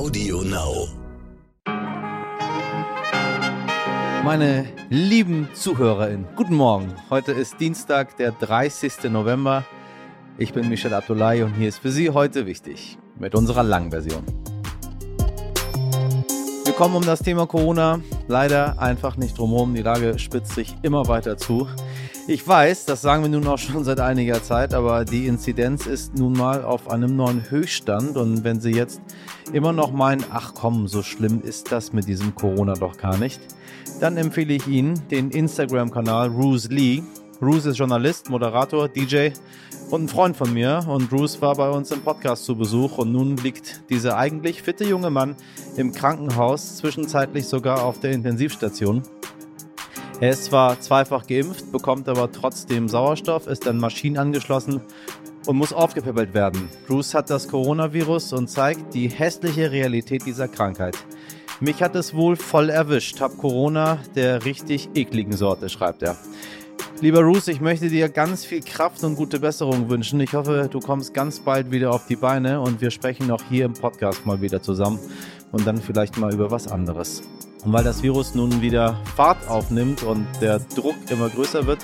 Audio Now. Meine lieben ZuhörerInnen, guten Morgen. Heute ist Dienstag, der 30. November. Ich bin Michel Abdullahi und hier ist für Sie heute wichtig mit unserer langen Version. Wir kommen um das Thema Corona leider einfach nicht drumherum. Die Lage spitzt sich immer weiter zu. Ich weiß, das sagen wir nun auch schon seit einiger Zeit, aber die Inzidenz ist nun mal auf einem neuen Höchststand. Und wenn Sie jetzt immer noch meinen, ach komm, so schlimm ist das mit diesem Corona doch gar nicht, dann empfehle ich Ihnen den Instagram-Kanal Ruse Lee. Ruse ist Journalist, Moderator, DJ und ein Freund von mir. Und Bruce war bei uns im Podcast zu Besuch. Und nun liegt dieser eigentlich fitte junge Mann im Krankenhaus, zwischenzeitlich sogar auf der Intensivstation. Er ist zwar zweifach geimpft, bekommt aber trotzdem Sauerstoff, ist an Maschinen angeschlossen und muss aufgepäppelt werden. Bruce hat das Coronavirus und zeigt die hässliche Realität dieser Krankheit. Mich hat es wohl voll erwischt, hab Corona der richtig ekligen Sorte, schreibt er. Lieber Bruce, ich möchte dir ganz viel Kraft und gute Besserung wünschen. Ich hoffe, du kommst ganz bald wieder auf die Beine und wir sprechen auch hier im Podcast mal wieder zusammen und dann vielleicht mal über was anderes. Und weil das Virus nun wieder Fahrt aufnimmt und der Druck immer größer wird,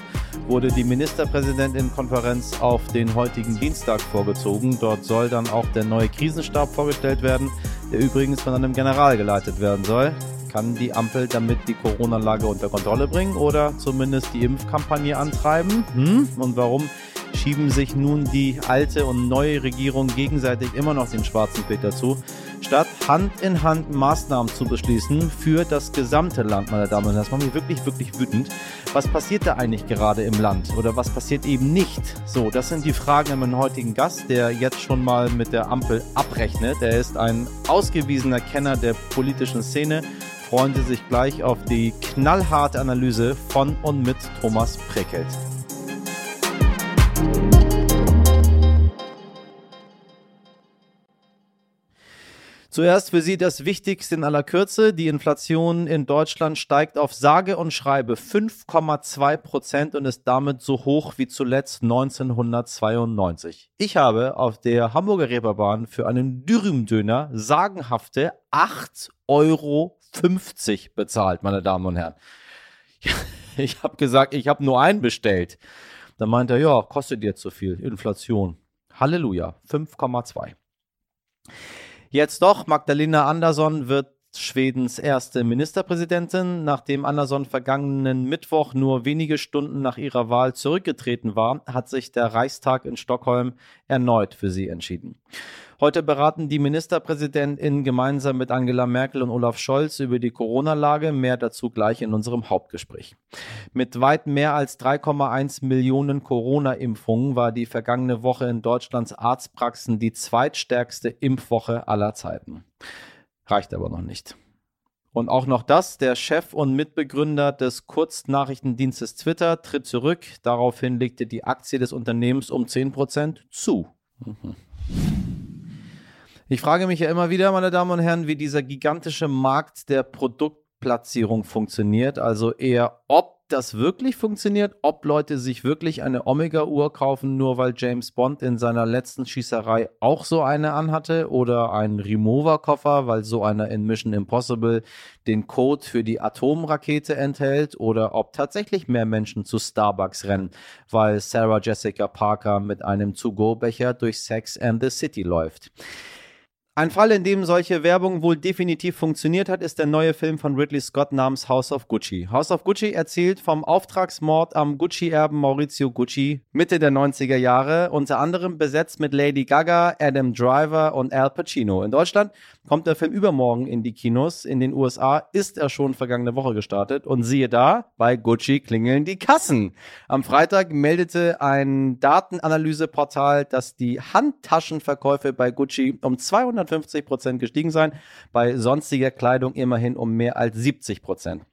wurde die Ministerpräsidentin-Konferenz auf den heutigen Dienstag vorgezogen. Dort soll dann auch der neue Krisenstab vorgestellt werden, der übrigens von einem General geleitet werden soll. Kann die Ampel damit die Corona-Lage unter Kontrolle bringen oder zumindest die Impfkampagne antreiben? Hm? Und warum schieben sich nun die alte und neue Regierung gegenseitig immer noch den schwarzen Peter zu? statt Hand in Hand Maßnahmen zu beschließen für das gesamte Land, meine Damen und Herren. Das macht mich wirklich, wirklich wütend. Was passiert da eigentlich gerade im Land oder was passiert eben nicht? So, das sind die Fragen an meinen heutigen Gast, der jetzt schon mal mit der Ampel abrechnet. Er ist ein ausgewiesener Kenner der politischen Szene. Freuen Sie sich gleich auf die knallharte Analyse von und mit Thomas Prekelt. Zuerst für Sie das Wichtigste in aller Kürze. Die Inflation in Deutschland steigt auf sage und schreibe 5,2 Prozent und ist damit so hoch wie zuletzt 1992. Ich habe auf der Hamburger Reeperbahn für einen Dürümdöner sagenhafte 8,50 Euro bezahlt, meine Damen und Herren. Ich habe gesagt, ich habe nur einen bestellt. Dann meinte er, ja, kostet jetzt so viel. Inflation. Halleluja, 5,2. Jetzt doch, Magdalena Andersson wird Schwedens erste Ministerpräsidentin, nachdem Andersson vergangenen Mittwoch nur wenige Stunden nach ihrer Wahl zurückgetreten war, hat sich der Reichstag in Stockholm erneut für sie entschieden. Heute beraten die Ministerpräsidentinnen gemeinsam mit Angela Merkel und Olaf Scholz über die Corona-Lage. Mehr dazu gleich in unserem Hauptgespräch. Mit weit mehr als 3,1 Millionen Corona-Impfungen war die vergangene Woche in Deutschlands Arztpraxen die zweitstärkste Impfwoche aller Zeiten. Reicht aber noch nicht. Und auch noch das, der Chef und Mitbegründer des Kurznachrichtendienstes Twitter tritt zurück. Daraufhin legte die Aktie des Unternehmens um 10% zu. Mhm. Ich frage mich ja immer wieder, meine Damen und Herren, wie dieser gigantische Markt der Produktplatzierung funktioniert. Also eher, ob das wirklich funktioniert, ob Leute sich wirklich eine Omega-Uhr kaufen, nur weil James Bond in seiner letzten Schießerei auch so eine anhatte oder einen Remover-Koffer, weil so einer in Mission Impossible den Code für die Atomrakete enthält oder ob tatsächlich mehr Menschen zu Starbucks rennen, weil Sarah Jessica Parker mit einem To-Go-Becher durch Sex and the City läuft. Ein Fall, in dem solche Werbung wohl definitiv funktioniert hat, ist der neue Film von Ridley Scott namens House of Gucci. House of Gucci erzählt vom Auftragsmord am Gucci-Erben Maurizio Gucci Mitte der 90er Jahre, unter anderem besetzt mit Lady Gaga, Adam Driver und Al Pacino. In Deutschland kommt der Film übermorgen in die Kinos. In den USA ist er schon vergangene Woche gestartet. Und siehe da, bei Gucci klingeln die Kassen. Am Freitag meldete ein Datenanalyseportal, dass die Handtaschenverkäufe bei Gucci um 250 Prozent gestiegen seien, bei sonstiger Kleidung immerhin um mehr als 70 Prozent.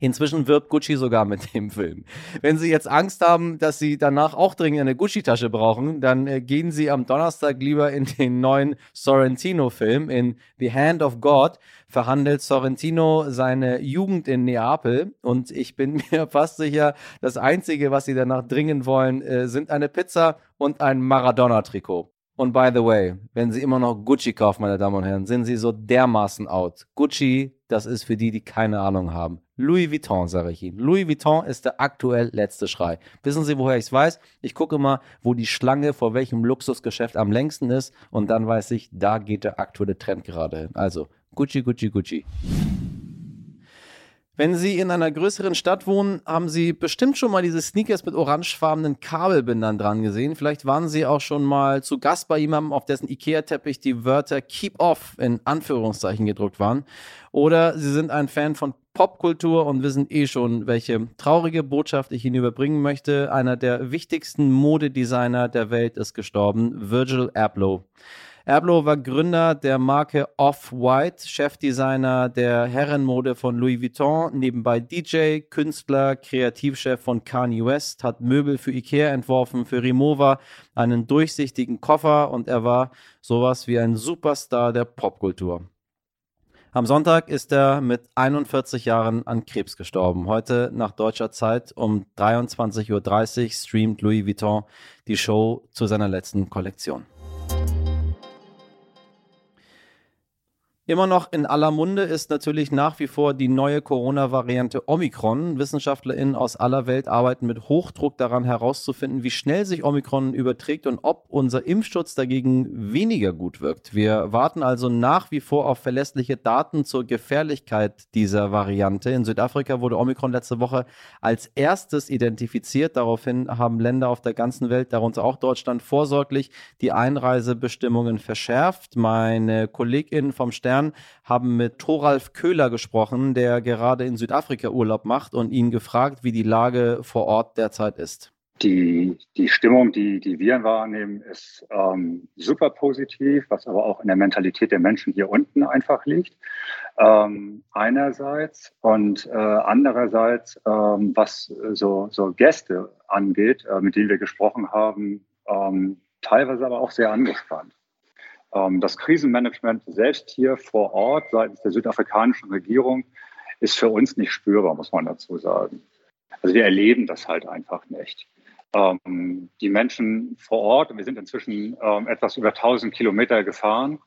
Inzwischen wirbt Gucci sogar mit dem Film. Wenn Sie jetzt Angst haben, dass Sie danach auch dringend eine Gucci-Tasche brauchen, dann äh, gehen Sie am Donnerstag lieber in den neuen Sorrentino-Film. In The Hand of God verhandelt Sorrentino seine Jugend in Neapel. Und ich bin mir fast sicher, das Einzige, was Sie danach dringen wollen, äh, sind eine Pizza und ein Maradona-Trikot. Und by the way, wenn Sie immer noch Gucci kaufen, meine Damen und Herren, sind Sie so dermaßen out. Gucci, das ist für die, die keine Ahnung haben. Louis Vuitton, sage ich Ihnen. Louis Vuitton ist der aktuell letzte Schrei. Wissen Sie, woher ich es weiß? Ich gucke mal, wo die Schlange vor welchem Luxusgeschäft am längsten ist und dann weiß ich, da geht der aktuelle Trend gerade hin. Also Gucci, Gucci, Gucci. Wenn Sie in einer größeren Stadt wohnen, haben Sie bestimmt schon mal diese Sneakers mit orangefarbenen Kabelbindern dran gesehen. Vielleicht waren Sie auch schon mal zu Gast bei jemandem, auf dessen Ikea-Teppich die Wörter Keep Off in Anführungszeichen gedruckt waren. Oder Sie sind ein Fan von Popkultur und wissen eh schon, welche traurige Botschaft ich Ihnen überbringen möchte. Einer der wichtigsten Modedesigner der Welt ist gestorben, Virgil Abloh. Erblo war Gründer der Marke Off-White, Chefdesigner der Herrenmode von Louis Vuitton, nebenbei DJ, Künstler, Kreativchef von Kanye West, hat Möbel für Ikea entworfen, für Rimowa, einen durchsichtigen Koffer und er war sowas wie ein Superstar der Popkultur. Am Sonntag ist er mit 41 Jahren an Krebs gestorben. Heute nach deutscher Zeit um 23.30 Uhr streamt Louis Vuitton die Show zu seiner letzten Kollektion. Immer noch in aller Munde ist natürlich nach wie vor die neue Corona-Variante Omikron. WissenschaftlerInnen aus aller Welt arbeiten mit Hochdruck daran herauszufinden, wie schnell sich Omikron überträgt und ob unser Impfschutz dagegen weniger gut wirkt. Wir warten also nach wie vor auf verlässliche Daten zur Gefährlichkeit dieser Variante. In Südafrika wurde Omikron letzte Woche als erstes identifiziert. Daraufhin haben Länder auf der ganzen Welt, darunter auch Deutschland, vorsorglich die Einreisebestimmungen verschärft. Meine KollegInnen vom Stern Stern haben mit Thoralf Köhler gesprochen, der gerade in Südafrika Urlaub macht und ihn gefragt, wie die Lage vor Ort derzeit ist. Die, die Stimmung, die, die wir wahrnehmen, ist ähm, super positiv, was aber auch in der Mentalität der Menschen hier unten einfach liegt. Ähm, einerseits und äh, andererseits, ähm, was so, so Gäste angeht, äh, mit denen wir gesprochen haben, ähm, teilweise aber auch sehr angespannt. Ähm, das Krisenmanagement selbst hier vor Ort seitens der südafrikanischen Regierung ist für uns nicht spürbar, muss man dazu sagen. Also wir erleben das halt einfach nicht. Ähm, die Menschen vor Ort, wir sind inzwischen ähm, etwas über 1000 Kilometer gefahren,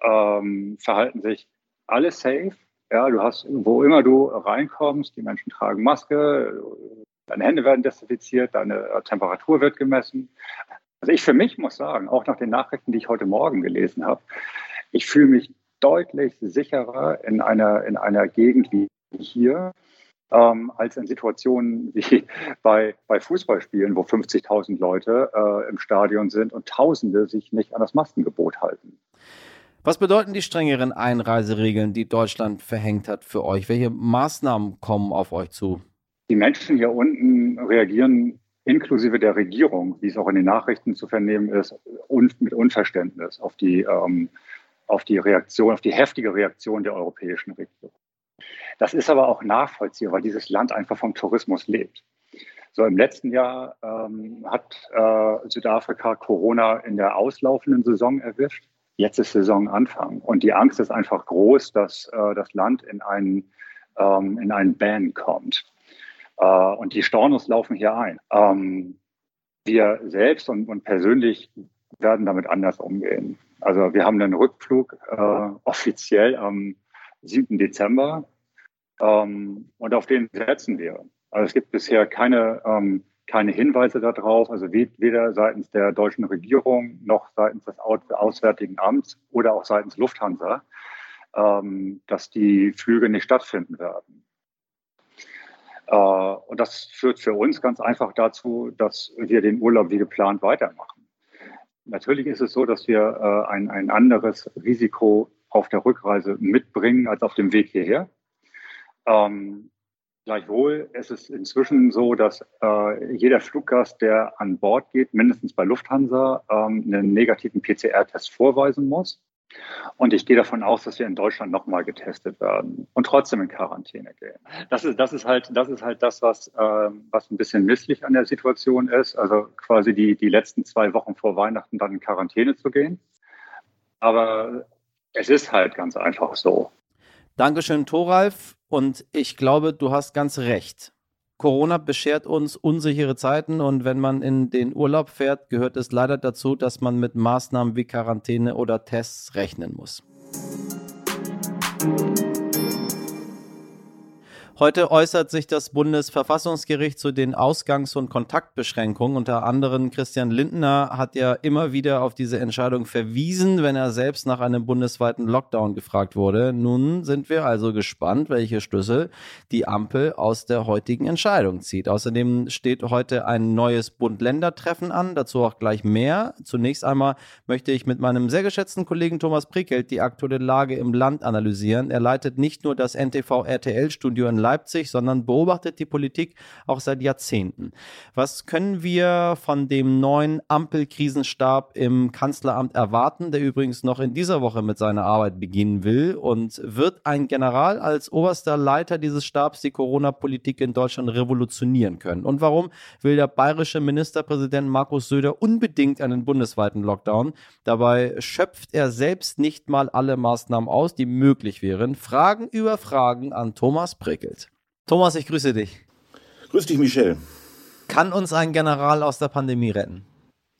verhalten sich alle safe. Ja, du hast, wo immer du reinkommst, die Menschen tragen Maske, deine Hände werden desinfiziert, deine Temperatur wird gemessen. Also ich für mich muss sagen, auch nach den Nachrichten, die ich heute Morgen gelesen habe, ich fühle mich deutlich sicherer in einer, in einer Gegend wie hier, ähm, als in Situationen wie bei, bei Fußballspielen, wo 50.000 Leute äh, im Stadion sind und Tausende sich nicht an das Maskengebot halten. Was bedeuten die strengeren Einreiseregeln, die Deutschland verhängt hat für euch? Welche Maßnahmen kommen auf euch zu? Die Menschen hier unten reagieren inklusive der Regierung, wie es auch in den Nachrichten zu vernehmen ist, und mit Unverständnis auf die, ähm, auf die Reaktion, auf die heftige Reaktion der europäischen Regierung. Das ist aber auch nachvollziehbar, weil dieses Land einfach vom Tourismus lebt. So im letzten Jahr ähm, hat äh, Südafrika Corona in der auslaufenden Saison erwischt. Jetzt ist Saisonanfang und die Angst ist einfach groß, dass äh, das Land in einen, ähm, in einen Ban kommt. Äh, und die Stornos laufen hier ein. Ähm, wir selbst und, und persönlich werden damit anders umgehen. Also wir haben einen Rückflug äh, offiziell am 7. Dezember ähm, und auf den setzen wir. Also es gibt bisher keine, ähm, keine Hinweise darauf, also weder seitens der deutschen Regierung noch seitens des Auswärtigen Amts oder auch seitens Lufthansa, ähm, dass die Flüge nicht stattfinden werden. Äh, und das führt für uns ganz einfach dazu, dass wir den Urlaub wie geplant weitermachen. Natürlich ist es so, dass wir äh, ein, ein anderes Risiko auf der Rückreise mitbringen als auf dem Weg hierher. Ähm, gleichwohl ist es inzwischen so, dass äh, jeder Fluggast, der an Bord geht, mindestens bei Lufthansa, ähm, einen negativen PCR-Test vorweisen muss. Und ich gehe davon aus, dass wir in Deutschland nochmal getestet werden und trotzdem in Quarantäne gehen. Das ist, das ist halt, das ist halt das, was, äh, was ein bisschen misslich an der Situation ist. Also quasi die, die letzten zwei Wochen vor Weihnachten dann in Quarantäne zu gehen. Aber es ist halt ganz einfach so. Dankeschön, Thoralf. Und ich glaube, du hast ganz recht. Corona beschert uns unsichere Zeiten und wenn man in den Urlaub fährt, gehört es leider dazu, dass man mit Maßnahmen wie Quarantäne oder Tests rechnen muss. Heute äußert sich das Bundesverfassungsgericht zu den Ausgangs- und Kontaktbeschränkungen. Unter anderem Christian Lindner hat ja immer wieder auf diese Entscheidung verwiesen, wenn er selbst nach einem bundesweiten Lockdown gefragt wurde. Nun sind wir also gespannt, welche Schlüssel die Ampel aus der heutigen Entscheidung zieht. Außerdem steht heute ein neues Bund-Länder-Treffen an, dazu auch gleich mehr. Zunächst einmal möchte ich mit meinem sehr geschätzten Kollegen Thomas Prickelt die aktuelle Lage im Land analysieren. Er leitet nicht nur das NTV-RTL-Studio in Leipzig, sondern beobachtet die Politik auch seit Jahrzehnten. Was können wir von dem neuen Ampelkrisenstab im Kanzleramt erwarten, der übrigens noch in dieser Woche mit seiner Arbeit beginnen will? Und wird ein General als oberster Leiter dieses Stabs die Corona-Politik in Deutschland revolutionieren können? Und warum will der bayerische Ministerpräsident Markus Söder unbedingt einen bundesweiten Lockdown? Dabei schöpft er selbst nicht mal alle Maßnahmen aus, die möglich wären. Fragen über Fragen an Thomas Prickelt. Thomas, ich grüße dich. Grüß dich, Michel. Kann uns ein General aus der Pandemie retten?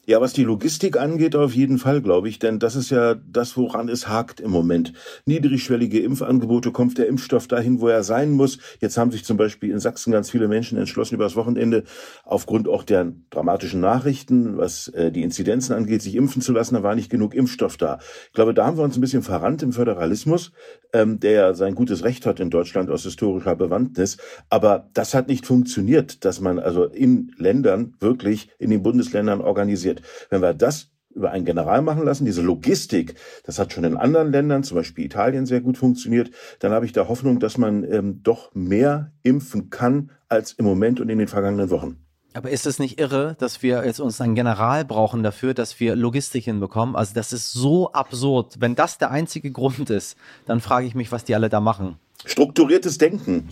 Ja, was die Logistik angeht, auf jeden Fall, glaube ich, denn das ist ja das, woran es hakt im Moment. Niedrigschwellige Impfangebote, kommt der Impfstoff dahin, wo er sein muss. Jetzt haben sich zum Beispiel in Sachsen ganz viele Menschen entschlossen, übers Wochenende aufgrund auch der dramatischen Nachrichten, was äh, die Inzidenzen angeht, sich impfen zu lassen. Da war nicht genug Impfstoff da. Ich glaube, da haben wir uns ein bisschen verrannt im Föderalismus, ähm, der ja sein gutes Recht hat in Deutschland aus historischer Bewandtnis. Aber das hat nicht funktioniert, dass man also in Ländern wirklich in den Bundesländern organisiert. Wenn wir das über einen General machen lassen, diese Logistik, das hat schon in anderen Ländern, zum Beispiel Italien, sehr gut funktioniert, dann habe ich da Hoffnung, dass man ähm, doch mehr impfen kann als im Moment und in den vergangenen Wochen. Aber ist es nicht irre, dass wir jetzt uns einen General brauchen dafür, dass wir Logistik hinbekommen? Also das ist so absurd. Wenn das der einzige Grund ist, dann frage ich mich, was die alle da machen. Strukturiertes Denken.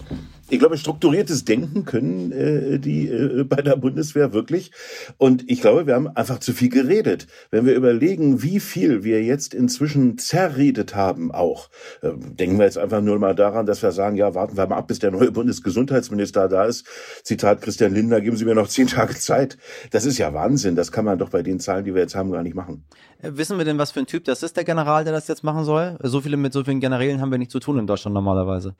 Ich glaube, strukturiertes Denken können äh, die äh, bei der Bundeswehr wirklich. Und ich glaube, wir haben einfach zu viel geredet. Wenn wir überlegen, wie viel wir jetzt inzwischen zerredet haben, auch äh, denken wir jetzt einfach nur mal daran, dass wir sagen, ja, warten wir mal ab, bis der neue Bundesgesundheitsminister da ist. Zitat Christian Lindner, geben Sie mir noch zehn Tage Zeit. Das ist ja Wahnsinn. Das kann man doch bei den Zahlen, die wir jetzt haben, gar nicht machen. Äh, wissen wir denn, was für ein Typ das ist, der General, der das jetzt machen soll? So viele mit so vielen Generälen haben wir nicht zu tun in Deutschland normalerweise.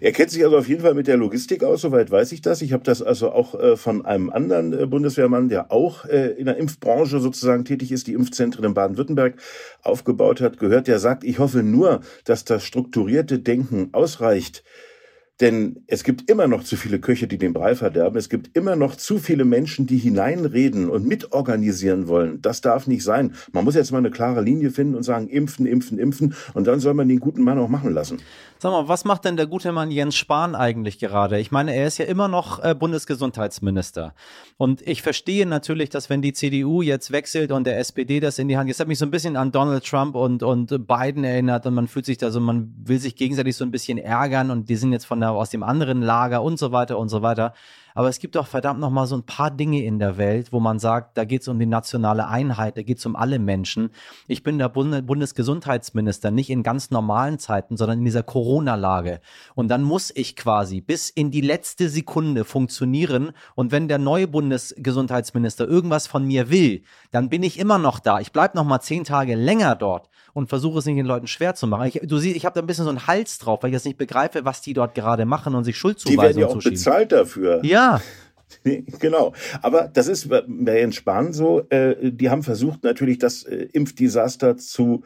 Er kennt sich also auf jeden Fall mit der Logistik aus, soweit weiß ich das. Ich habe das also auch äh, von einem anderen äh, Bundeswehrmann, der auch äh, in der Impfbranche sozusagen tätig ist, die Impfzentren in Baden-Württemberg aufgebaut hat, gehört. Der sagt, ich hoffe nur, dass das strukturierte Denken ausreicht, denn es gibt immer noch zu viele Köche, die den Brei verderben. Es gibt immer noch zu viele Menschen, die hineinreden und mitorganisieren wollen. Das darf nicht sein. Man muss jetzt mal eine klare Linie finden und sagen, impfen, impfen, impfen. Und dann soll man den guten Mann auch machen lassen. Sag mal, was macht denn der gute Mann Jens Spahn eigentlich gerade? Ich meine, er ist ja immer noch äh, Bundesgesundheitsminister. Und ich verstehe natürlich, dass wenn die CDU jetzt wechselt und der SPD das in die Hand, jetzt hat mich so ein bisschen an Donald Trump und, und Biden erinnert und man fühlt sich da so, man will sich gegenseitig so ein bisschen ärgern und die sind jetzt von der, aus dem anderen Lager und so weiter und so weiter. Aber es gibt doch verdammt noch mal so ein paar Dinge in der Welt, wo man sagt, da geht es um die nationale Einheit, da geht es um alle Menschen. Ich bin der Bund Bundesgesundheitsminister, nicht in ganz normalen Zeiten, sondern in dieser Corona-Lage. Und dann muss ich quasi bis in die letzte Sekunde funktionieren. Und wenn der neue Bundesgesundheitsminister irgendwas von mir will, dann bin ich immer noch da. Ich bleibe noch mal zehn Tage länger dort und versuche es nicht den Leuten schwer zu machen. Ich, du siehst, ich habe da ein bisschen so einen Hals drauf, weil ich das nicht begreife, was die dort gerade machen und sich Schuldzuweisungen Die werden ja auch bezahlt dafür. Ja. Genau. Aber das ist bei Jens Spahn so. Äh, die haben versucht, natürlich das äh, Impfdesaster zu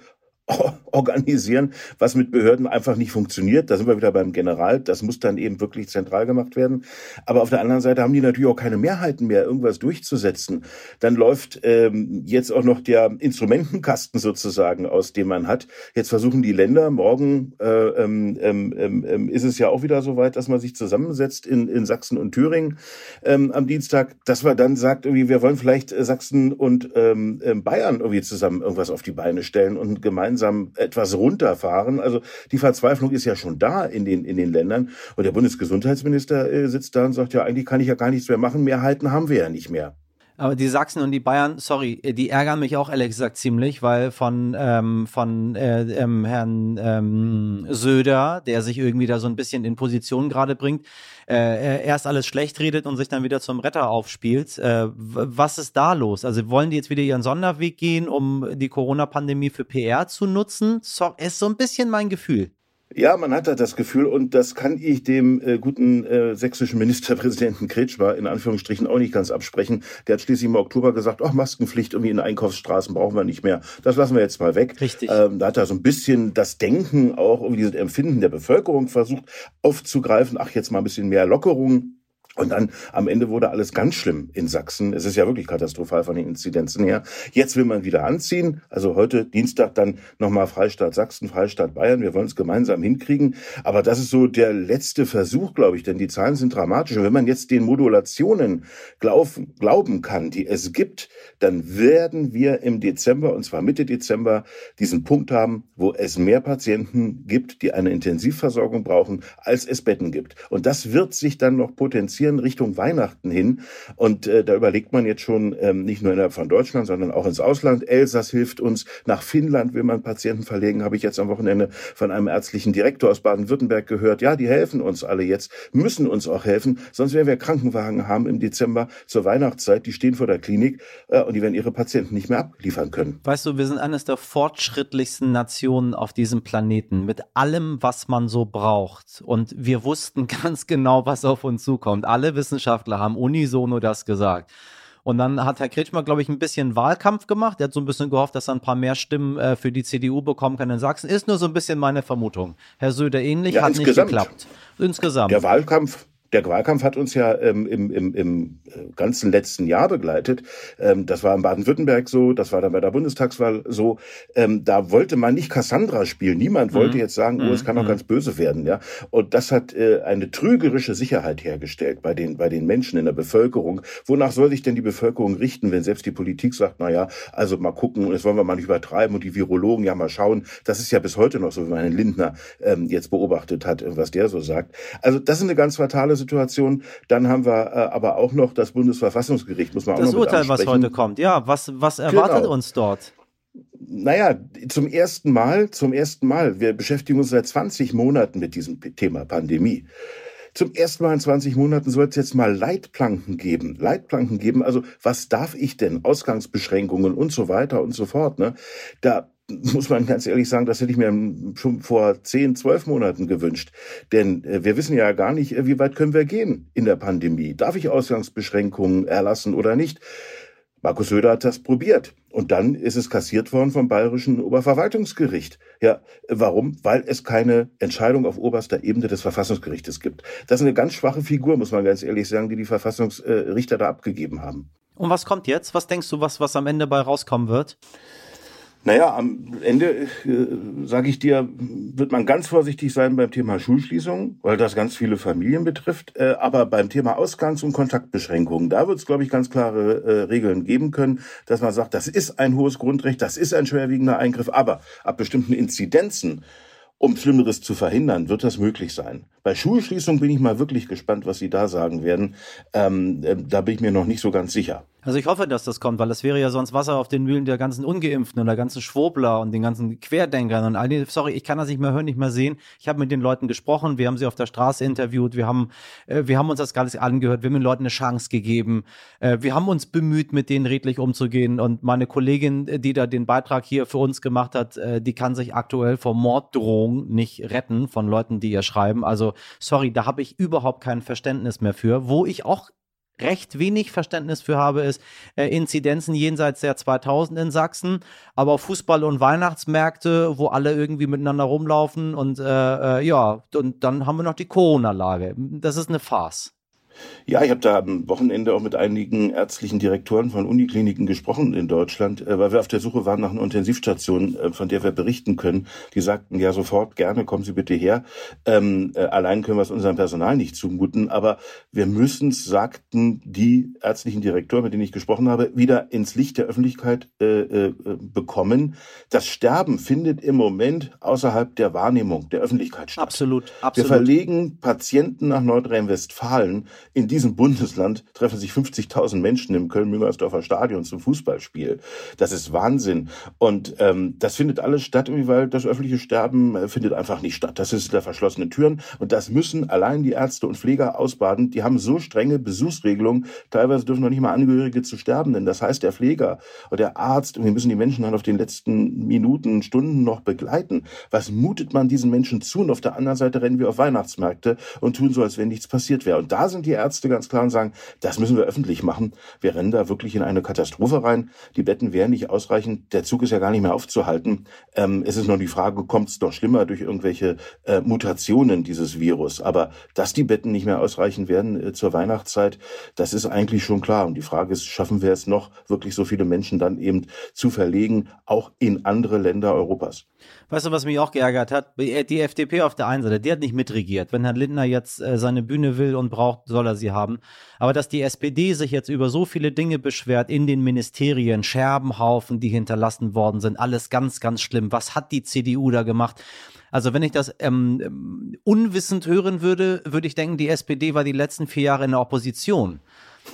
organisieren, was mit Behörden einfach nicht funktioniert. Da sind wir wieder beim General. Das muss dann eben wirklich zentral gemacht werden. Aber auf der anderen Seite haben die natürlich auch keine Mehrheiten mehr, irgendwas durchzusetzen. Dann läuft ähm, jetzt auch noch der Instrumentenkasten sozusagen aus, dem man hat. Jetzt versuchen die Länder, morgen äh, ähm, ähm, ähm, ähm ist es ja auch wieder so weit, dass man sich zusammensetzt in, in Sachsen und Thüringen ähm, am Dienstag, dass man dann sagt, irgendwie, wir wollen vielleicht Sachsen und ähm, ähm Bayern irgendwie zusammen irgendwas auf die Beine stellen und gemeinsam langsam etwas runterfahren. Also die Verzweiflung ist ja schon da in den, in den Ländern. Und der Bundesgesundheitsminister äh, sitzt da und sagt, ja, eigentlich kann ich ja gar nichts mehr machen. Mehrheiten haben wir ja nicht mehr. Aber die Sachsen und die Bayern, sorry, die ärgern mich auch ehrlich gesagt ziemlich, weil von, ähm, von äh, ähm, Herrn ähm, Söder, der sich irgendwie da so ein bisschen in Position gerade bringt, äh, erst alles schlecht redet und sich dann wieder zum Retter aufspielt. Äh, was ist da los? Also wollen die jetzt wieder ihren Sonderweg gehen, um die Corona-Pandemie für PR zu nutzen? So, ist so ein bisschen mein Gefühl. Ja, man hat da das Gefühl, und das kann ich dem äh, guten äh, sächsischen Ministerpräsidenten Kretschmer in Anführungsstrichen auch nicht ganz absprechen. Der hat schließlich im Oktober gesagt, ach, Maskenpflicht irgendwie in Einkaufsstraßen brauchen wir nicht mehr. Das lassen wir jetzt mal weg. Richtig. Ähm, da hat er so ein bisschen das Denken, auch irgendwie dieses Empfinden der Bevölkerung versucht aufzugreifen. Ach, jetzt mal ein bisschen mehr Lockerung. Und dann am Ende wurde alles ganz schlimm in Sachsen. Es ist ja wirklich katastrophal von den Inzidenzen her. Jetzt will man wieder anziehen. Also heute Dienstag dann nochmal Freistaat Sachsen, Freistaat Bayern. Wir wollen es gemeinsam hinkriegen. Aber das ist so der letzte Versuch, glaube ich, denn die Zahlen sind dramatisch. Und wenn man jetzt den Modulationen glauben, glauben kann, die es gibt, dann werden wir im Dezember, und zwar Mitte Dezember, diesen Punkt haben, wo es mehr Patienten gibt, die eine Intensivversorgung brauchen, als es Betten gibt. Und das wird sich dann noch potenzieren orientieren Richtung Weihnachten hin. Und äh, da überlegt man jetzt schon ähm, nicht nur innerhalb von Deutschland, sondern auch ins Ausland. Elsass hilft uns. Nach Finnland will man Patienten verlegen. Habe ich jetzt am Wochenende von einem ärztlichen Direktor aus Baden-Württemberg gehört. Ja, die helfen uns alle jetzt, müssen uns auch helfen. Sonst werden wir Krankenwagen haben im Dezember zur Weihnachtszeit. Die stehen vor der Klinik äh, und die werden ihre Patienten nicht mehr abliefern können. Weißt du, wir sind eines der fortschrittlichsten Nationen auf diesem Planeten mit allem, was man so braucht. Und wir wussten ganz genau, was auf uns zukommt. Alle Wissenschaftler haben unisono das gesagt. Und dann hat Herr Kretschmer, glaube ich, ein bisschen Wahlkampf gemacht. Er hat so ein bisschen gehofft, dass er ein paar mehr Stimmen äh, für die CDU bekommen kann in Sachsen. Ist nur so ein bisschen meine Vermutung. Herr Söder ähnlich, ja, hat nicht geklappt. Insgesamt. Der Wahlkampf, der Wahlkampf hat uns ja ähm, im, im, im äh, ganzen letzten Jahr begleitet. Ähm, das war in Baden-Württemberg so, das war dann bei der Bundestagswahl so. Ähm, da wollte man nicht Cassandra spielen. Niemand wollte mhm. jetzt sagen, oh, es kann auch mhm. ganz böse werden. Ja, Und das hat äh, eine trügerische Sicherheit hergestellt bei den, bei den Menschen in der Bevölkerung. Wonach soll sich denn die Bevölkerung richten, wenn selbst die Politik sagt, na ja, also mal gucken, das wollen wir mal nicht übertreiben und die Virologen ja mal schauen. Das ist ja bis heute noch so, wie man einen Lindner ähm, jetzt beobachtet hat, was der so sagt. Also das ist eine ganz fatale Situation. Dann haben wir äh, aber auch noch das Bundesverfassungsgericht, muss man das auch noch Urteil, was heute kommt. Ja, was, was erwartet genau. uns dort? Naja, zum ersten Mal, zum ersten Mal, wir beschäftigen uns seit 20 Monaten mit diesem Thema Pandemie. Zum ersten Mal in 20 Monaten soll es jetzt mal Leitplanken geben. Leitplanken geben, also was darf ich denn? Ausgangsbeschränkungen und so weiter und so fort. Ne? Da muss man ganz ehrlich sagen, das hätte ich mir schon vor zehn, zwölf Monaten gewünscht. Denn äh, wir wissen ja gar nicht, äh, wie weit können wir gehen in der Pandemie. Darf ich Ausgangsbeschränkungen erlassen oder nicht? Markus Söder hat das probiert. Und dann ist es kassiert worden vom Bayerischen Oberverwaltungsgericht. Ja, warum? Weil es keine Entscheidung auf oberster Ebene des Verfassungsgerichtes gibt. Das ist eine ganz schwache Figur, muss man ganz ehrlich sagen, die die Verfassungsrichter da abgegeben haben. Und was kommt jetzt? Was denkst du, was, was am Ende bei rauskommen wird? Naja, am Ende, äh, sage ich dir, wird man ganz vorsichtig sein beim Thema Schulschließung, weil das ganz viele Familien betrifft. Äh, aber beim Thema Ausgangs- und Kontaktbeschränkungen, da wird es, glaube ich, ganz klare äh, Regeln geben können, dass man sagt, das ist ein hohes Grundrecht, das ist ein schwerwiegender Eingriff, aber ab bestimmten Inzidenzen um Schlimmeres zu verhindern, wird das möglich sein. Bei Schulschließung bin ich mal wirklich gespannt, was Sie da sagen werden. Ähm, äh, da bin ich mir noch nicht so ganz sicher. Also ich hoffe, dass das kommt, weil das wäre ja sonst Wasser auf den Mühlen der ganzen Ungeimpften und der ganzen Schwurbler und den ganzen Querdenkern und all die. Sorry, ich kann das nicht mehr hören, nicht mehr sehen. Ich habe mit den Leuten gesprochen, wir haben sie auf der Straße interviewt, wir haben, äh, wir haben uns das alles angehört, wir haben den Leuten eine Chance gegeben, äh, wir haben uns bemüht, mit denen redlich umzugehen und meine Kollegin, die da den Beitrag hier für uns gemacht hat, äh, die kann sich aktuell vor Morddrohung nicht retten von Leuten, die ihr schreiben. Also sorry, da habe ich überhaupt kein Verständnis mehr für. Wo ich auch recht wenig Verständnis für habe, ist äh, Inzidenzen jenseits der 2000 in Sachsen, aber Fußball- und Weihnachtsmärkte, wo alle irgendwie miteinander rumlaufen und äh, äh, ja, und dann haben wir noch die Corona-Lage. Das ist eine Farce. Ja, ich habe da am Wochenende auch mit einigen ärztlichen Direktoren von Unikliniken gesprochen in Deutschland, äh, weil wir auf der Suche waren nach einer Intensivstation, äh, von der wir berichten können. Die sagten ja sofort, gerne, kommen Sie bitte her. Ähm, äh, allein können wir es unserem Personal nicht zumuten, aber wir müssen es, sagten die ärztlichen Direktoren, mit denen ich gesprochen habe, wieder ins Licht der Öffentlichkeit äh, äh, bekommen. Das Sterben findet im Moment außerhalb der Wahrnehmung der Öffentlichkeit statt. Absolut, absolut. Wir verlegen Patienten nach Nordrhein-Westfalen, in diesem Bundesland treffen sich 50.000 Menschen im Köln-Müngersdorfer Stadion zum Fußballspiel. Das ist Wahnsinn. Und ähm, das findet alles statt, weil das öffentliche Sterben äh, findet einfach nicht statt. Das ist hinter verschlossenen Türen. Und das müssen allein die Ärzte und Pfleger ausbaden. Die haben so strenge Besuchsregelungen. Teilweise dürfen noch nicht mal Angehörige zu sterben. Denn das heißt, der Pfleger oder der Arzt, wir müssen die Menschen dann auf den letzten Minuten, Stunden noch begleiten. Was mutet man diesen Menschen zu? Und auf der anderen Seite rennen wir auf Weihnachtsmärkte und tun so, als wenn nichts passiert wäre. Und da sind die Ärzte ganz klar und sagen, das müssen wir öffentlich machen. Wir rennen da wirklich in eine Katastrophe rein. Die Betten wären nicht ausreichend. Der Zug ist ja gar nicht mehr aufzuhalten. Ähm, es ist nur die Frage, kommt es noch schlimmer durch irgendwelche äh, Mutationen dieses Virus? Aber dass die Betten nicht mehr ausreichen werden äh, zur Weihnachtszeit, das ist eigentlich schon klar. Und die Frage ist, schaffen wir es noch, wirklich so viele Menschen dann eben zu verlegen, auch in andere Länder Europas? Weißt du, was mich auch geärgert hat? Die FDP auf der einen Seite, die hat nicht mitregiert. Wenn Herr Lindner jetzt äh, seine Bühne will und braucht, soll er sie haben. Aber dass die SPD sich jetzt über so viele Dinge beschwert in den Ministerien, Scherbenhaufen, die hinterlassen worden sind, alles ganz, ganz schlimm. Was hat die CDU da gemacht? Also wenn ich das ähm, ähm, unwissend hören würde, würde ich denken, die SPD war die letzten vier Jahre in der Opposition.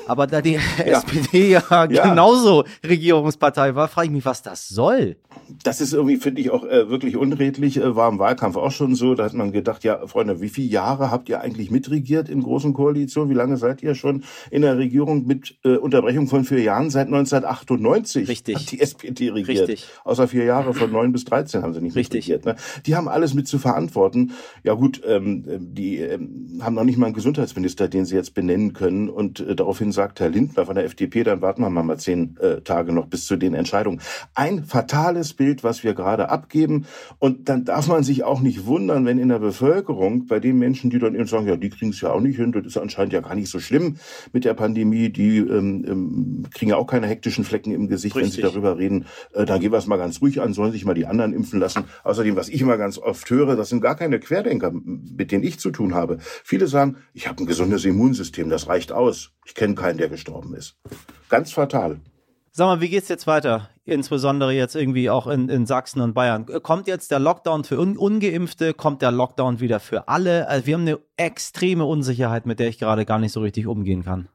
Aber da die ja. SPD ja, ja, genauso Regierungspartei war, frage ich mich, was das soll. Das ist irgendwie, finde ich, auch äh, wirklich unredlich. Äh, war im Wahlkampf auch schon so. Da hat man gedacht, ja, Freunde, wie viele Jahre habt ihr eigentlich mitregiert in großen Koalitionen? Wie lange seid ihr schon in der Regierung mit äh, Unterbrechung von vier Jahren? Seit 1998 Richtig. hat die SPD regiert. Richtig. Außer vier Jahre von neun bis 13 haben sie nicht Richtig. regiert. Ne? Die haben alles mit zu verantworten. Ja gut, ähm, die ähm, haben noch nicht mal einen Gesundheitsminister, den sie jetzt benennen können. Und äh, daraufhin sagt Herr Lindner von der FDP, dann warten wir mal, zehn äh, Tage noch bis zu den Entscheidungen. Ein fatales Bild, was wir gerade abgeben. Und dann darf man sich auch nicht wundern, wenn in der Bevölkerung bei den Menschen, die dann eben sagen, ja, die kriegen es ja auch nicht hin, das ist anscheinend ja gar nicht so schlimm mit der Pandemie, die ähm, ähm, kriegen ja auch keine hektischen Flecken im Gesicht, Richtig. wenn sie darüber reden. Äh, dann gehen wir es mal ganz ruhig an, sollen sich mal die anderen impfen lassen. Außerdem, was ich immer ganz oft höre, das sind gar keine Querdenker, mit denen ich zu tun habe. Viele sagen, ich habe ein gesundes Immunsystem, das reicht aus. Ich kenne keinen, der gestorben ist. Ganz fatal. Sag mal, wie geht's jetzt weiter? Insbesondere jetzt irgendwie auch in, in Sachsen und Bayern. Kommt jetzt der Lockdown für Un Ungeimpfte? Kommt der Lockdown wieder für alle? Also wir haben eine extreme Unsicherheit, mit der ich gerade gar nicht so richtig umgehen kann.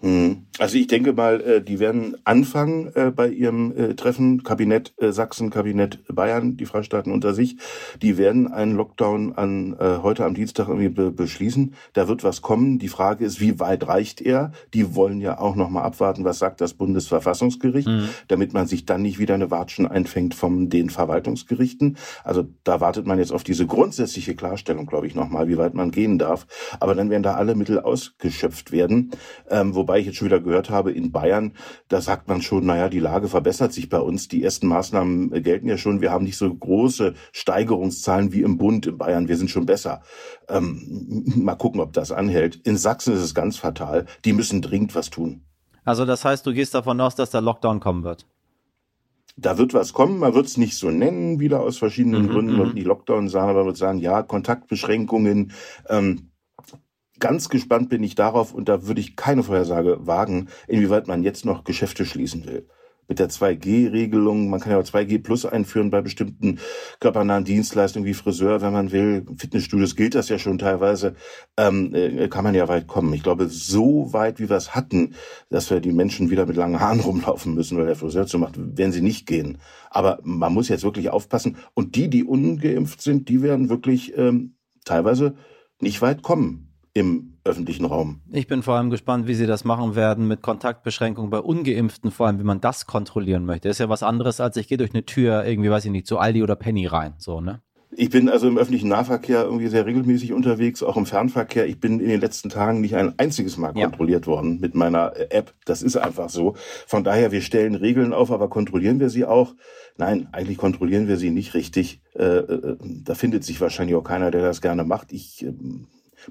Hm. Also ich denke mal, äh, die werden anfangen äh, bei ihrem äh, Treffen, Kabinett Sachsen, Kabinett Bayern, die Freistaaten unter sich. Die werden einen Lockdown an heute am Dienstag irgendwie beschließen. Da wird was kommen. Die Frage ist, wie weit reicht er? Die wollen ja auch noch mal abwarten, was sagt das Bundesverfassungsgericht, mhm. damit man sich dann nicht wieder eine Watschen einfängt von den Verwaltungsgerichten. Also da wartet man jetzt auf diese grundsätzliche Klarstellung, glaube ich, noch mal, wie weit man gehen darf. Aber dann werden da alle Mittel ausgeschöpft werden, ähm, wobei ich jetzt schon wieder gehört habe, in Bayern, da sagt man schon, naja, die Lage verbessert sich bei uns. Die ersten Maßnahmen äh, gelten ja schon. Wir haben nicht so große Steigerungszahlen wie im Bund in Bayern. Wir sind schon besser. Ähm, mal gucken, ob das anhält. In Sachsen ist es ganz fatal. Die müssen dringend was tun. Also das heißt, du gehst davon aus, dass der Lockdown kommen wird? da wird was kommen, man wird es nicht so nennen, wieder aus verschiedenen mhm, Gründen, und mhm. die Lockdown sagen, aber man wird sagen, ja, Kontaktbeschränkungen, ähm, Ganz gespannt bin ich darauf, und da würde ich keine Vorhersage wagen, inwieweit man jetzt noch Geschäfte schließen will. Mit der 2G-Regelung, man kann ja auch 2G Plus einführen bei bestimmten körpernahen Dienstleistungen wie Friseur, wenn man will. Fitnessstudios gilt das ja schon teilweise, ähm, äh, kann man ja weit kommen. Ich glaube, so weit, wie wir es hatten, dass wir die Menschen wieder mit langen Haaren rumlaufen müssen, weil der Friseur zu macht, werden sie nicht gehen. Aber man muss jetzt wirklich aufpassen. Und die, die ungeimpft sind, die werden wirklich ähm, teilweise nicht weit kommen im öffentlichen Raum. Ich bin vor allem gespannt, wie Sie das machen werden mit Kontaktbeschränkungen bei Ungeimpften, vor allem wie man das kontrollieren möchte. Das ist ja was anderes, als ich gehe durch eine Tür irgendwie, weiß ich nicht, zu Aldi oder Penny rein, so, ne? Ich bin also im öffentlichen Nahverkehr irgendwie sehr regelmäßig unterwegs, auch im Fernverkehr. Ich bin in den letzten Tagen nicht ein einziges Mal ja. kontrolliert worden mit meiner App. Das ist einfach so. Von daher, wir stellen Regeln auf, aber kontrollieren wir sie auch? Nein, eigentlich kontrollieren wir sie nicht richtig. Äh, äh, da findet sich wahrscheinlich auch keiner, der das gerne macht. Ich äh,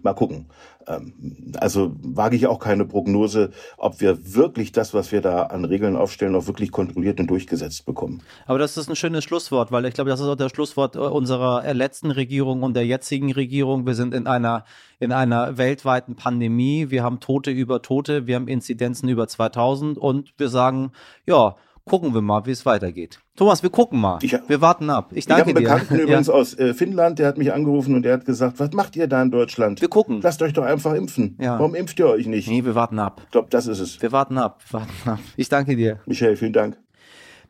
Mal gucken. Ähm, also wage ich auch keine Prognose, ob wir wirklich das, was wir da an Regeln aufstellen, auch wirklich kontrolliert und durchgesetzt bekommen. Aber das ist ein schönes Schlusswort, weil ich glaube, das ist auch das Schlusswort äh, unserer letzten Regierung und der jetzigen Regierung. Wir sind in einer, in einer weltweiten Pandemie. Wir haben Tote über Tote. Wir haben Inzidenzen über 2000 und wir sagen, ja, gucken wir mal, wie es weitergeht. Thomas, wir gucken mal. Ich, wir warten ab. Ich danke ich habe einen Bekannten dir. übrigens ja. aus äh, Finnland, der hat mich angerufen und der hat gesagt, was macht ihr da in Deutschland? Wir gucken. Lasst euch doch einfach impfen. Ja. Warum impft ihr euch nicht? Nee, wir warten ab. Ich glaube, das ist es. Wir warten ab. Wir warten ab. Ich danke dir. Michael, vielen Dank.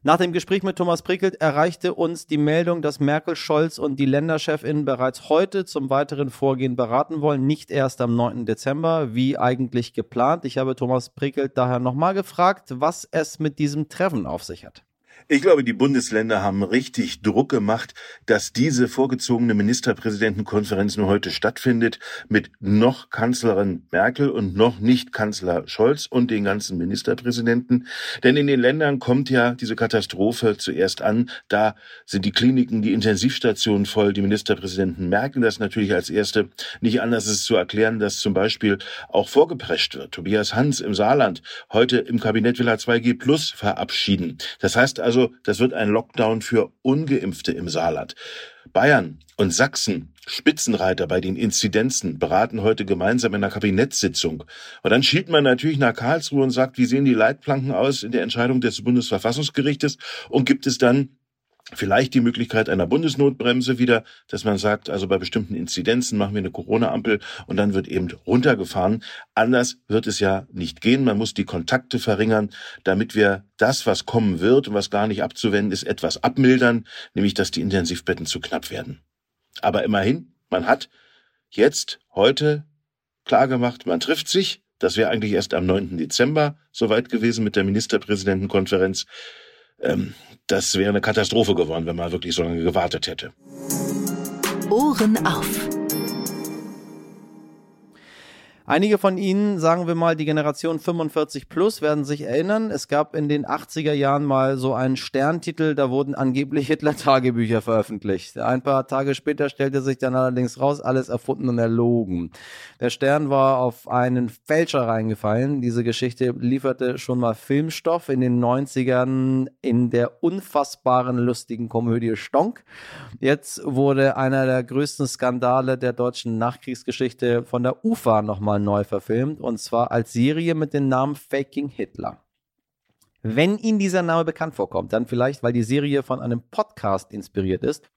Nach dem Gespräch mit Thomas Prickelt erreichte uns die Meldung, dass Merkel, Scholz und die Länderchefinnen bereits heute zum weiteren Vorgehen beraten wollen, nicht erst am 9. Dezember, wie eigentlich geplant. Ich habe Thomas Prickelt daher nochmal gefragt, was es mit diesem Treffen auf sich hat. Ich glaube, die Bundesländer haben richtig Druck gemacht, dass diese vorgezogene Ministerpräsidentenkonferenz nur heute stattfindet mit noch Kanzlerin Merkel und noch nicht Kanzler Scholz und den ganzen Ministerpräsidenten. Denn in den Ländern kommt ja diese Katastrophe zuerst an. Da sind die Kliniken, die Intensivstationen voll. Die Ministerpräsidenten merken das natürlich als Erste. Nicht anders ist zu erklären, dass zum Beispiel auch vorgeprescht wird. Tobias Hans im Saarland heute im Kabinett will er 2G Plus verabschieden. Das heißt also, also, das wird ein Lockdown für ungeimpfte im Saarland. Bayern und Sachsen, Spitzenreiter bei den Inzidenzen, beraten heute gemeinsam in einer Kabinettssitzung. Und dann schielt man natürlich nach Karlsruhe und sagt, wie sehen die Leitplanken aus in der Entscheidung des Bundesverfassungsgerichtes und gibt es dann Vielleicht die Möglichkeit einer Bundesnotbremse wieder, dass man sagt, also bei bestimmten Inzidenzen machen wir eine Corona-Ampel und dann wird eben runtergefahren. Anders wird es ja nicht gehen. Man muss die Kontakte verringern, damit wir das, was kommen wird und was gar nicht abzuwenden ist, etwas abmildern, nämlich dass die Intensivbetten zu knapp werden. Aber immerhin, man hat jetzt heute klargemacht, man trifft sich. Das wäre eigentlich erst am 9. Dezember soweit gewesen mit der Ministerpräsidentenkonferenz. Ähm, das wäre eine Katastrophe geworden, wenn man wirklich so lange gewartet hätte. Ohren auf. Einige von Ihnen, sagen wir mal die Generation 45 plus, werden sich erinnern, es gab in den 80er Jahren mal so einen Sterntitel, da wurden angeblich Hitler-Tagebücher veröffentlicht. Ein paar Tage später stellte sich dann allerdings raus, alles erfunden und erlogen. Der Stern war auf einen Fälscher reingefallen. Diese Geschichte lieferte schon mal Filmstoff in den 90ern in der unfassbaren lustigen Komödie Stonk. Jetzt wurde einer der größten Skandale der deutschen Nachkriegsgeschichte von der UFA nochmal nochmal neu verfilmt und zwar als Serie mit dem Namen Faking Hitler. Wenn Ihnen dieser Name bekannt vorkommt, dann vielleicht, weil die Serie von einem Podcast inspiriert ist.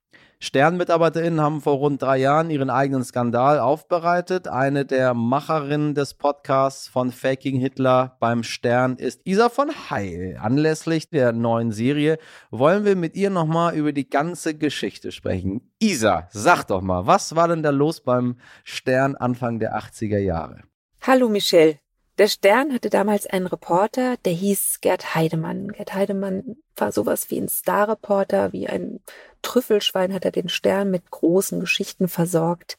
SternmitarbeiterInnen haben vor rund drei Jahren ihren eigenen Skandal aufbereitet. Eine der Macherinnen des Podcasts von Faking Hitler beim Stern ist Isa von Heil. Anlässlich der neuen Serie wollen wir mit ihr nochmal über die ganze Geschichte sprechen. Isa, sag doch mal, was war denn da los beim Stern Anfang der 80er Jahre? Hallo Michelle. Der Stern hatte damals einen Reporter, der hieß Gerd Heidemann. Gerd Heidemann war sowas wie ein Starreporter, wie ein Trüffelschwein hat er den Stern mit großen Geschichten versorgt.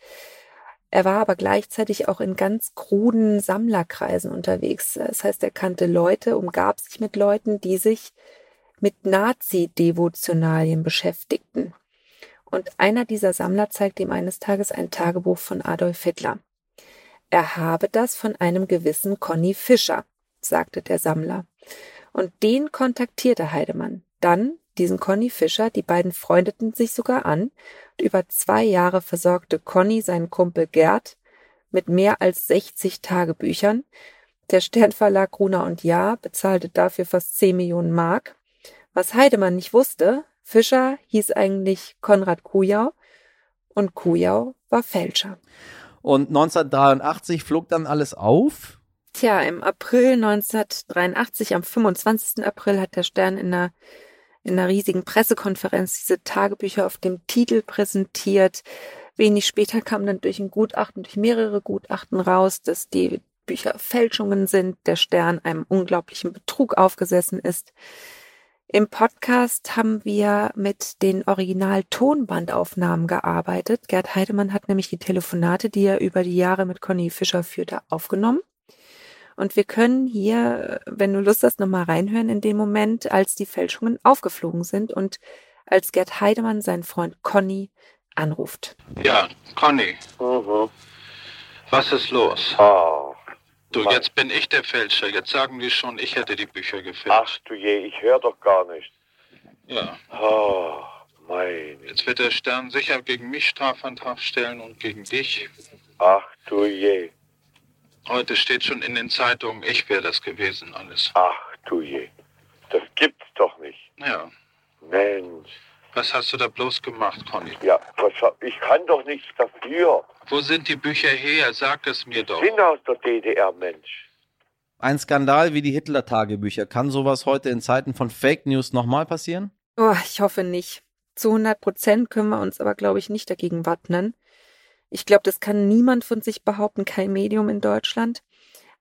Er war aber gleichzeitig auch in ganz kruden Sammlerkreisen unterwegs. Das heißt, er kannte Leute, umgab sich mit Leuten, die sich mit Nazi-Devotionalien beschäftigten. Und einer dieser Sammler zeigte ihm eines Tages ein Tagebuch von Adolf Hitler. Er habe das von einem gewissen Conny Fischer, sagte der Sammler. Und den kontaktierte Heidemann. Dann diesen Conny Fischer, die beiden freundeten sich sogar an. Und über zwei Jahre versorgte Conny seinen Kumpel Gerd mit mehr als 60 Tagebüchern. Der Sternverlag Gruner und Jahr bezahlte dafür fast 10 Millionen Mark. Was Heidemann nicht wusste, Fischer hieß eigentlich Konrad Kujau und Kujau war Fälscher. Und 1983 flog dann alles auf. Tja, im April 1983, am 25. April, hat der Stern in einer, in einer riesigen Pressekonferenz diese Tagebücher auf dem Titel präsentiert. Wenig später kam dann durch ein Gutachten, durch mehrere Gutachten raus, dass die Bücher Fälschungen sind, der Stern einem unglaublichen Betrug aufgesessen ist. Im Podcast haben wir mit den Original-Tonbandaufnahmen gearbeitet. Gerd Heidemann hat nämlich die Telefonate, die er über die Jahre mit Conny Fischer führte, aufgenommen. Und wir können hier, wenn du Lust hast, nochmal reinhören in dem Moment, als die Fälschungen aufgeflogen sind und als Gerd Heidemann seinen Freund Conny anruft. Ja, Conny. Mhm. Was ist los? Oh. Du, jetzt bin ich der Fälscher. Jetzt sagen die schon, ich hätte die Bücher gefälscht. Ach du je, ich höre doch gar nicht. Ja. Oh, mein. Jetzt wird der Stern sicher gegen mich Strafantrag stellen und gegen dich. Ach du je. Heute steht schon in den Zeitungen, ich wäre das gewesen alles. Ach du je. Das gibt's doch Ja. Mensch. Was hast du da bloß gemacht, Conny? Ja, was, ich kann doch nichts dafür. Wo sind die Bücher her? Sag es mir doch. Sind aus der DDR, Mensch. Ein Skandal wie die Hitler-Tagebücher. Kann sowas heute in Zeiten von Fake News nochmal passieren? Oh, ich hoffe nicht. Zu 100 Prozent können wir uns aber, glaube ich, nicht dagegen wappnen. Ich glaube, das kann niemand von sich behaupten, kein Medium in Deutschland.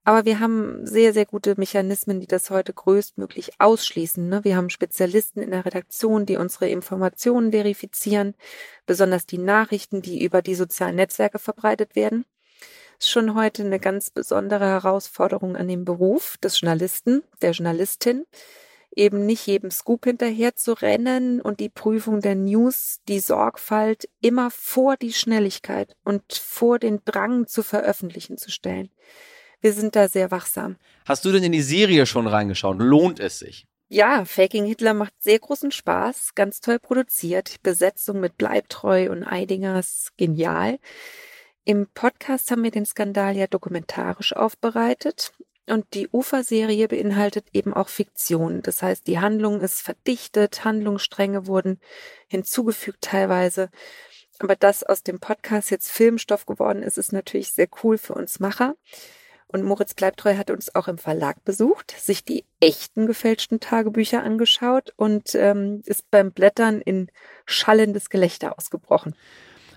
Aber wir haben sehr, sehr gute Mechanismen, die das heute größtmöglich ausschließen. Ne? Wir haben Spezialisten in der Redaktion, die unsere Informationen verifizieren, besonders die Nachrichten, die über die sozialen Netzwerke verbreitet werden. Ist schon heute eine ganz besondere Herausforderung an dem Beruf des Journalisten, der Journalistin, eben nicht jedem Scoop hinterher zu rennen und die Prüfung der News, die Sorgfalt immer vor die Schnelligkeit und vor den Drang zu veröffentlichen zu stellen. Wir sind da sehr wachsam. Hast du denn in die Serie schon reingeschaut? Lohnt es sich? Ja, Faking Hitler macht sehr großen Spaß, ganz toll produziert. Besetzung mit Bleibtreu und Eidinger ist genial. Im Podcast haben wir den Skandal ja dokumentarisch aufbereitet. Und die Ufer-Serie beinhaltet eben auch Fiktion. Das heißt, die Handlung ist verdichtet, Handlungsstränge wurden hinzugefügt teilweise. Aber dass aus dem Podcast jetzt Filmstoff geworden ist, ist natürlich sehr cool für uns Macher. Und Moritz Bleibtreu hat uns auch im Verlag besucht, sich die echten gefälschten Tagebücher angeschaut und ähm, ist beim Blättern in schallendes Gelächter ausgebrochen.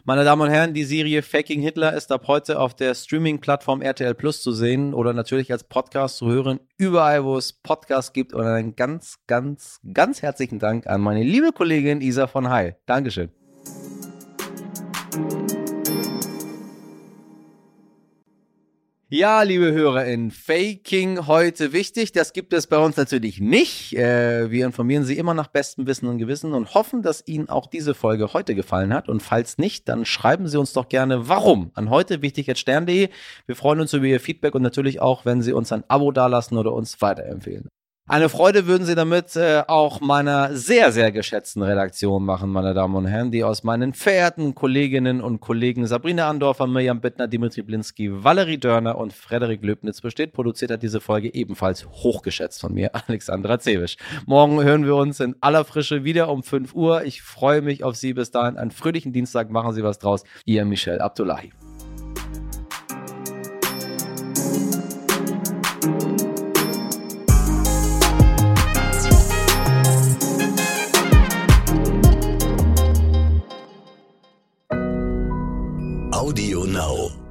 Meine Damen und Herren, die Serie Faking Hitler ist ab heute auf der Streaming-Plattform RTL Plus zu sehen oder natürlich als Podcast zu hören, überall, wo es Podcasts gibt. Und einen ganz, ganz, ganz herzlichen Dank an meine liebe Kollegin Isa von Heil. Dankeschön. Ja, liebe HörerInnen, Faking heute wichtig. Das gibt es bei uns natürlich nicht. Äh, wir informieren Sie immer nach bestem Wissen und Gewissen und hoffen, dass Ihnen auch diese Folge heute gefallen hat. Und falls nicht, dann schreiben Sie uns doch gerne warum an heute wichtig.stern.de. Wir freuen uns über Ihr Feedback und natürlich auch, wenn Sie uns ein Abo dalassen oder uns weiterempfehlen. Eine Freude würden Sie damit äh, auch meiner sehr, sehr geschätzten Redaktion machen, meine Damen und Herren, die aus meinen verehrten Kolleginnen und Kollegen Sabrina Andorfer, Mirjam Bittner, Dimitri Blinski, Valerie Dörner und Frederik Löbnitz besteht. Produziert hat diese Folge ebenfalls hochgeschätzt von mir, Alexandra Zewisch. Morgen hören wir uns in aller Frische wieder um 5 Uhr. Ich freue mich auf Sie bis dahin. Einen fröhlichen Dienstag. Machen Sie was draus. Ihr Michel Abdullahi. Audio Now.